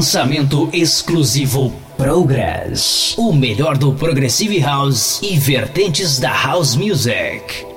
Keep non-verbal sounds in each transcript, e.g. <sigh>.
Lançamento exclusivo Progress. O melhor do Progressive House e vertentes da House Music.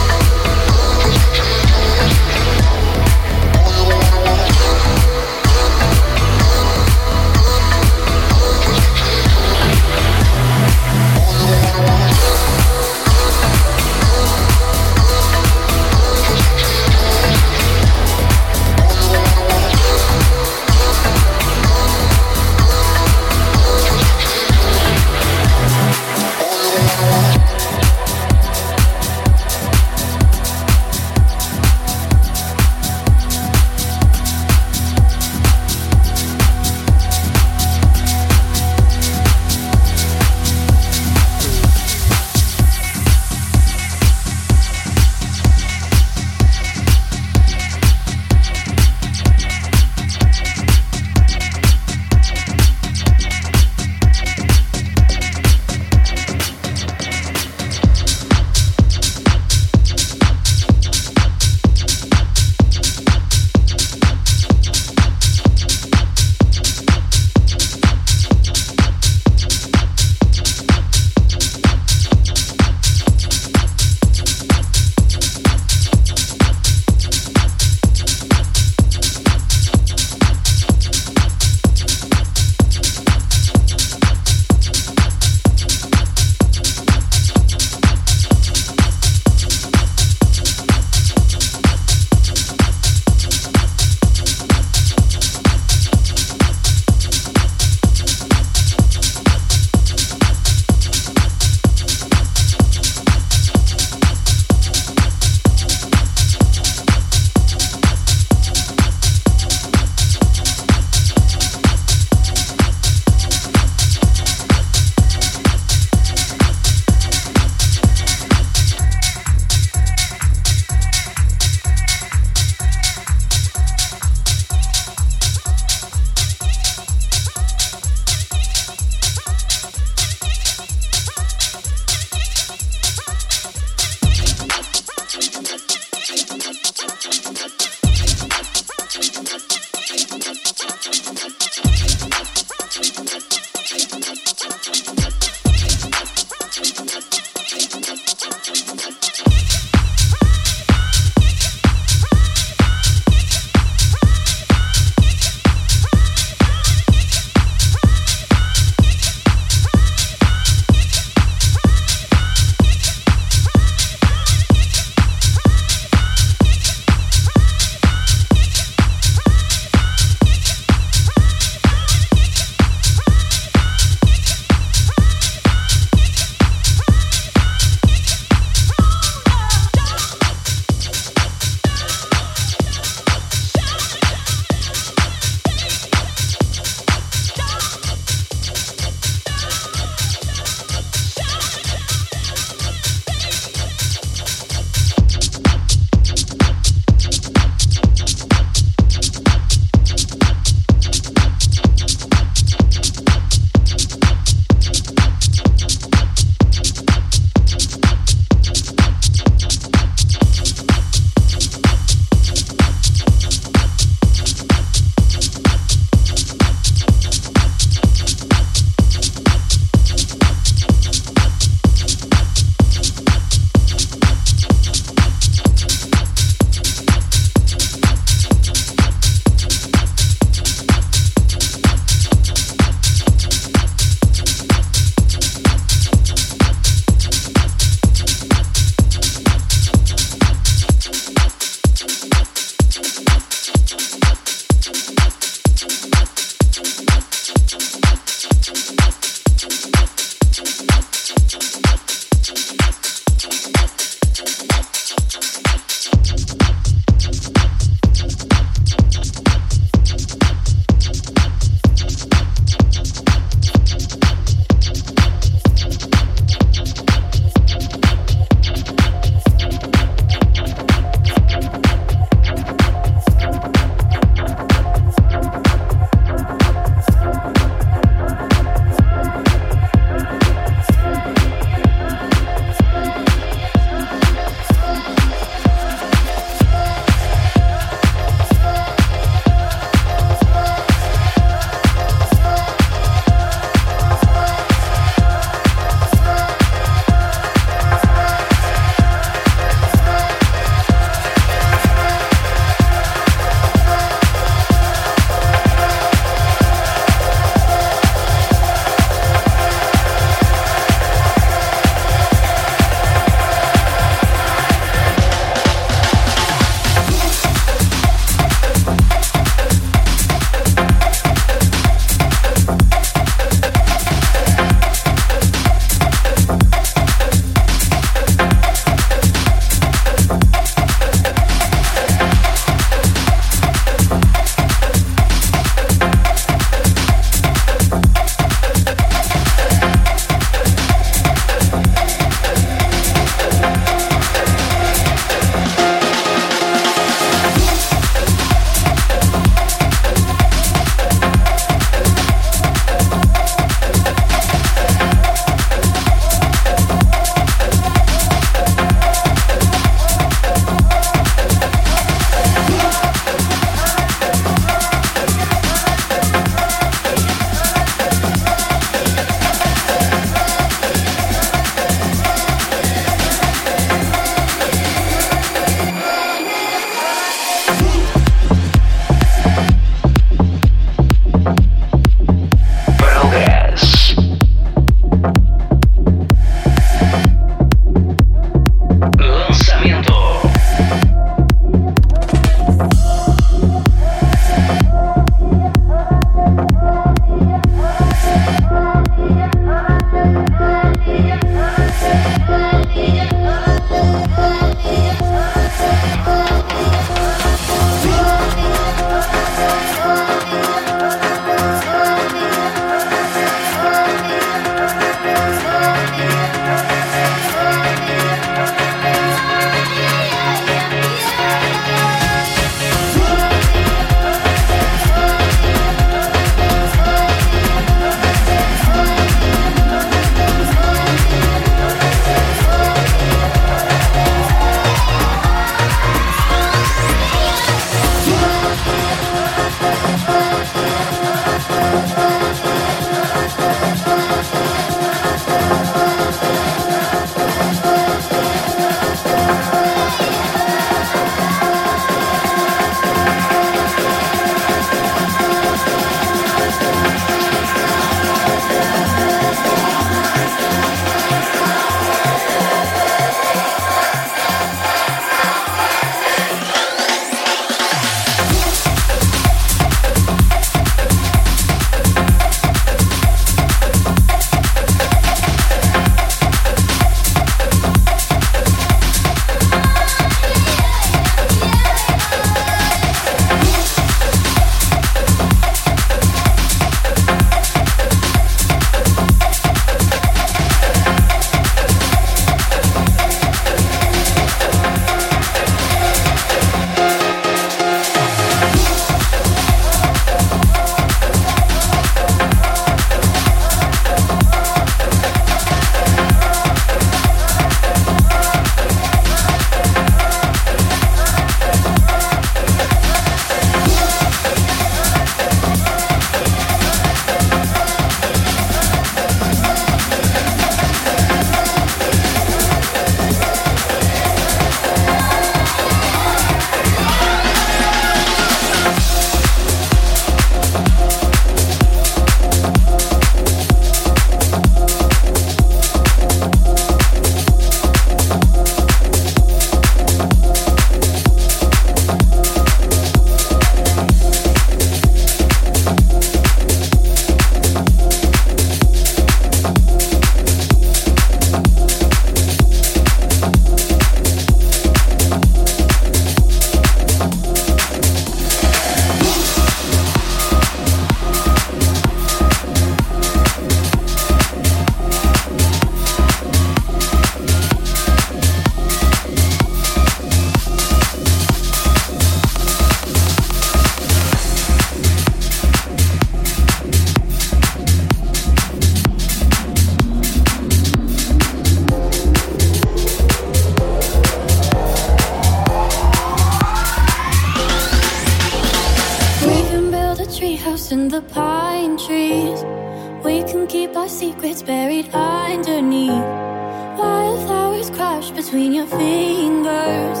between your fingers,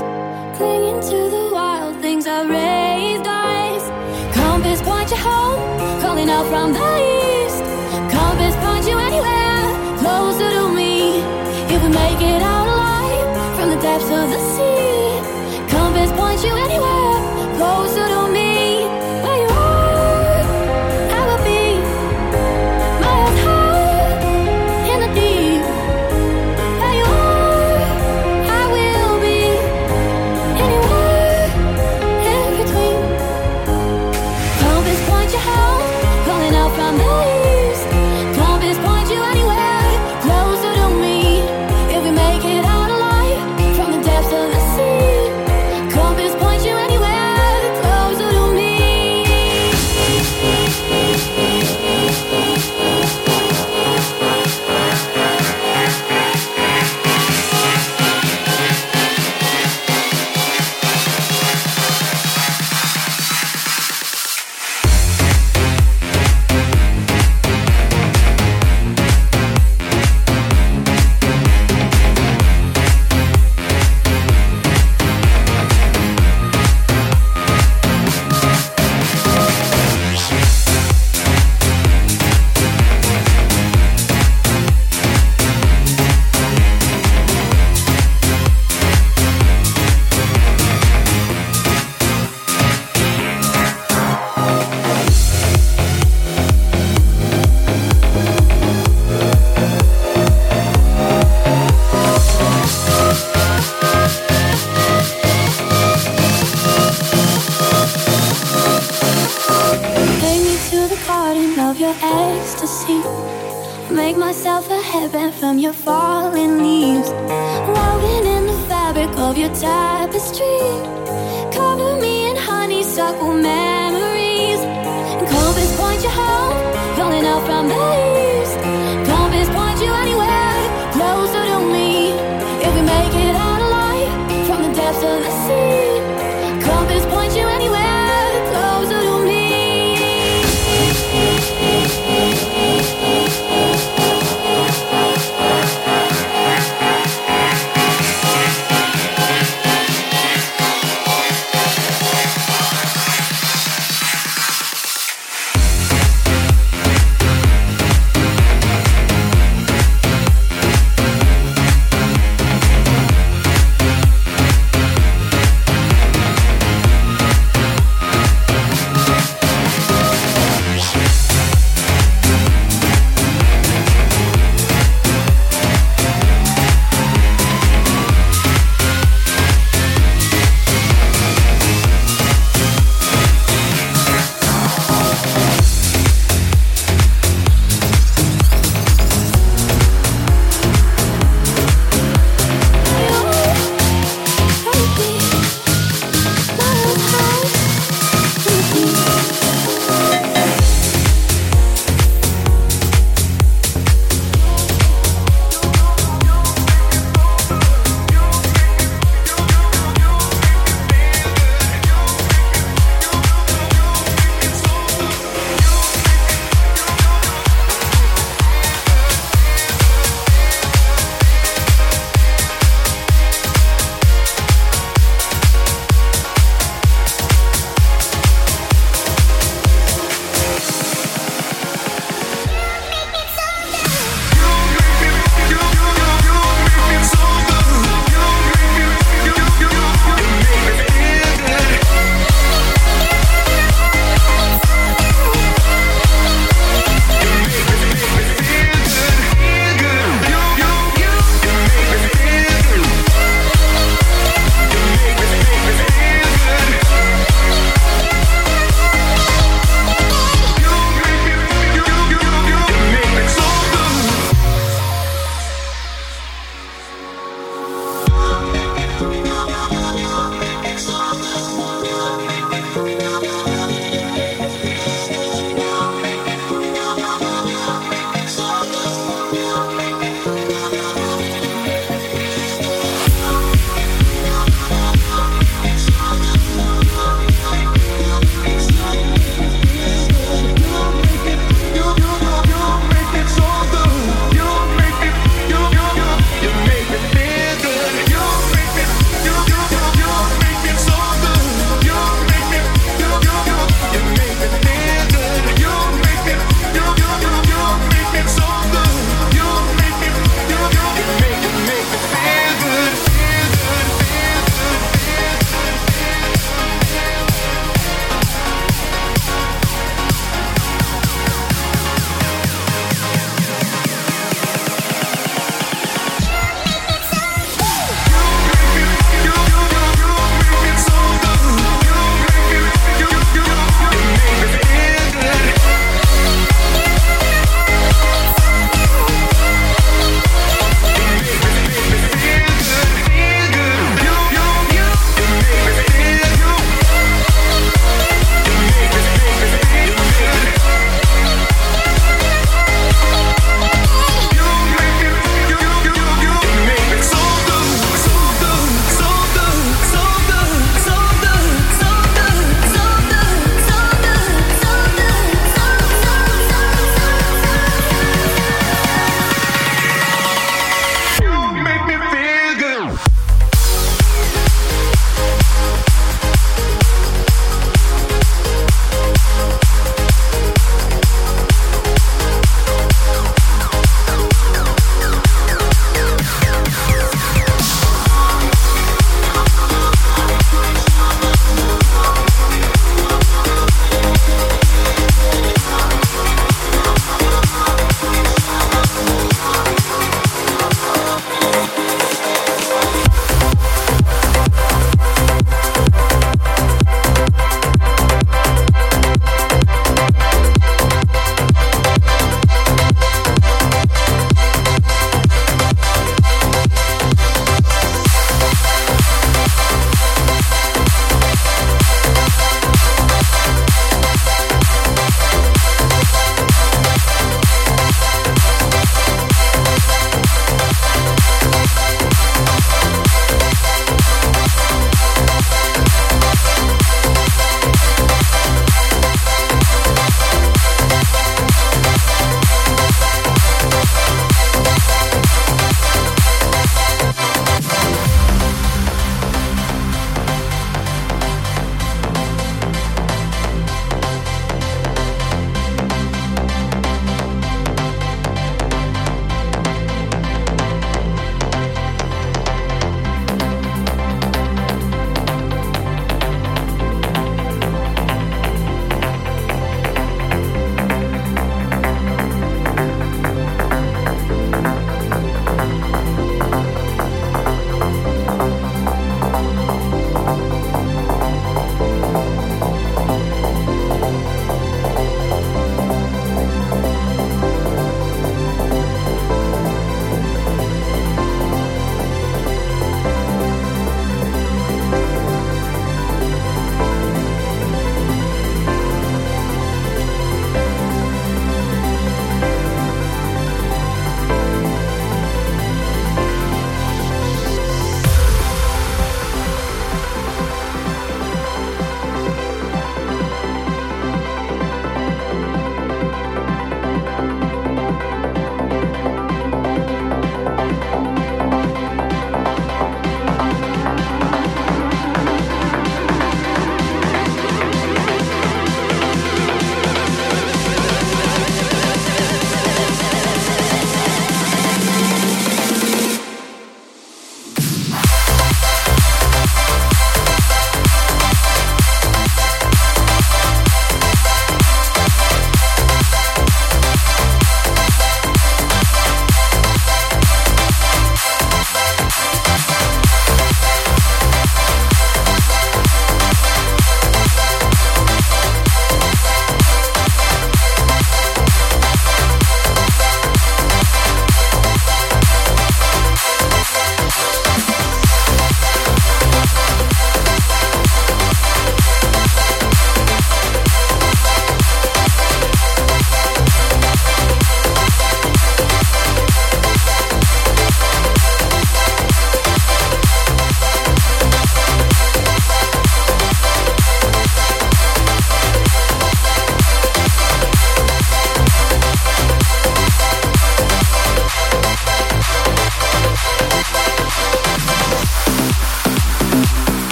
clinging to the wild things I raised eyes. Compass point you home, calling out from the of your ecstasy. Make myself a heaven from your falling leaves. Woven in the fabric of your tapestry. Cover me in honeysuckle memories. And Clovis point you home, rolling out from the east.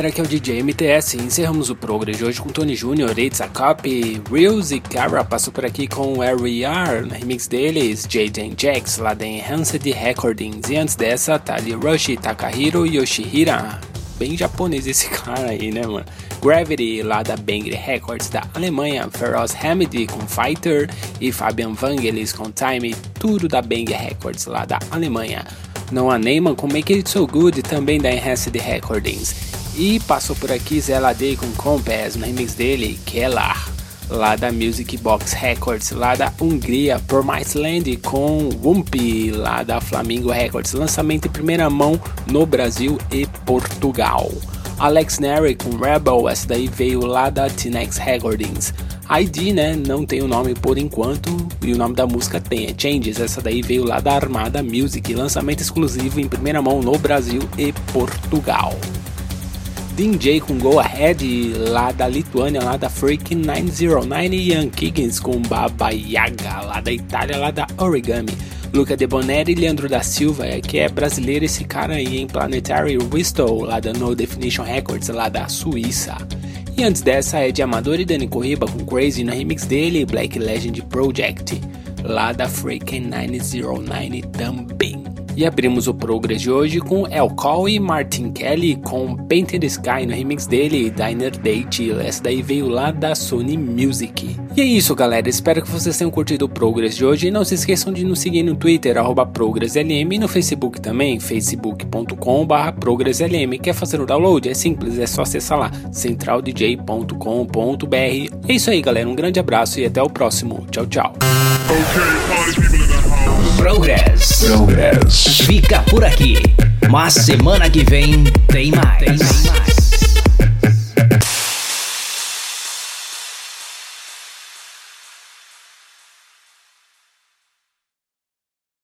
Galera, aqui é o DJ MTS. Encerramos o programa de hoje com Tony Jr., It's a Copy, Reels e Cara passou por aqui com Are, no remix deles, Jaden Jax, lá da Enhanced Recordings. E antes dessa, Tali Rush, Takahiro Yoshihira. Bem japonês esse <laughs> cara aí, né, mano? Gravity, lá da Bangry Records da Alemanha, Feroz Hamid com Fighter e Fabian Vangelis com Time, tudo da Bangry Records lá da Alemanha. Noah Neyman com Make It So Good, também da Enhanced Recordings. E passou por aqui Day com Compass, no remix dele, Kellar, lá da Music Box Records, lá da Hungria, Promise Land com Wumpy, lá da Flamingo Records, lançamento em primeira mão no Brasil e Portugal. Alex Neri com Rebel, essa daí veio lá da T-Nex Recordings. ID, né, não tem o nome por enquanto, e o nome da música tem, é Changes, essa daí veio lá da Armada Music, lançamento exclusivo em primeira mão no Brasil e Portugal. DJ com Go Ahead, lá da Lituânia, lá da Freak 909 e Ian Kiggins com Baba Yaga, lá da Itália, lá da Origami. Luca De Boneri e Leandro da Silva, é que é brasileiro esse cara aí em Planetary Whistle, lá da No Definition Records, lá da Suíça. E antes dessa é de Amador e Dani Corriba com Crazy no remix dele, Black Legend Project, lá da Freaking 909 também. E abrimos o Progress de hoje com El Call e Martin Kelly com Painted Sky no remix dele, Diner Date. Essa daí veio lá da Sony Music. E é isso, galera. Espero que vocês tenham curtido o Progress de hoje. E não se esqueçam de nos seguir no Twitter, ProgressLM, e no Facebook também, facebook.com.br ProgressLM. Quer fazer o download? É simples, é só acessar lá, centraldj.com.br. É isso aí, galera. Um grande abraço e até o próximo. Tchau, tchau. Progress. Progress. Fica por aqui. Mas semana que vem tem mais. Tem mais.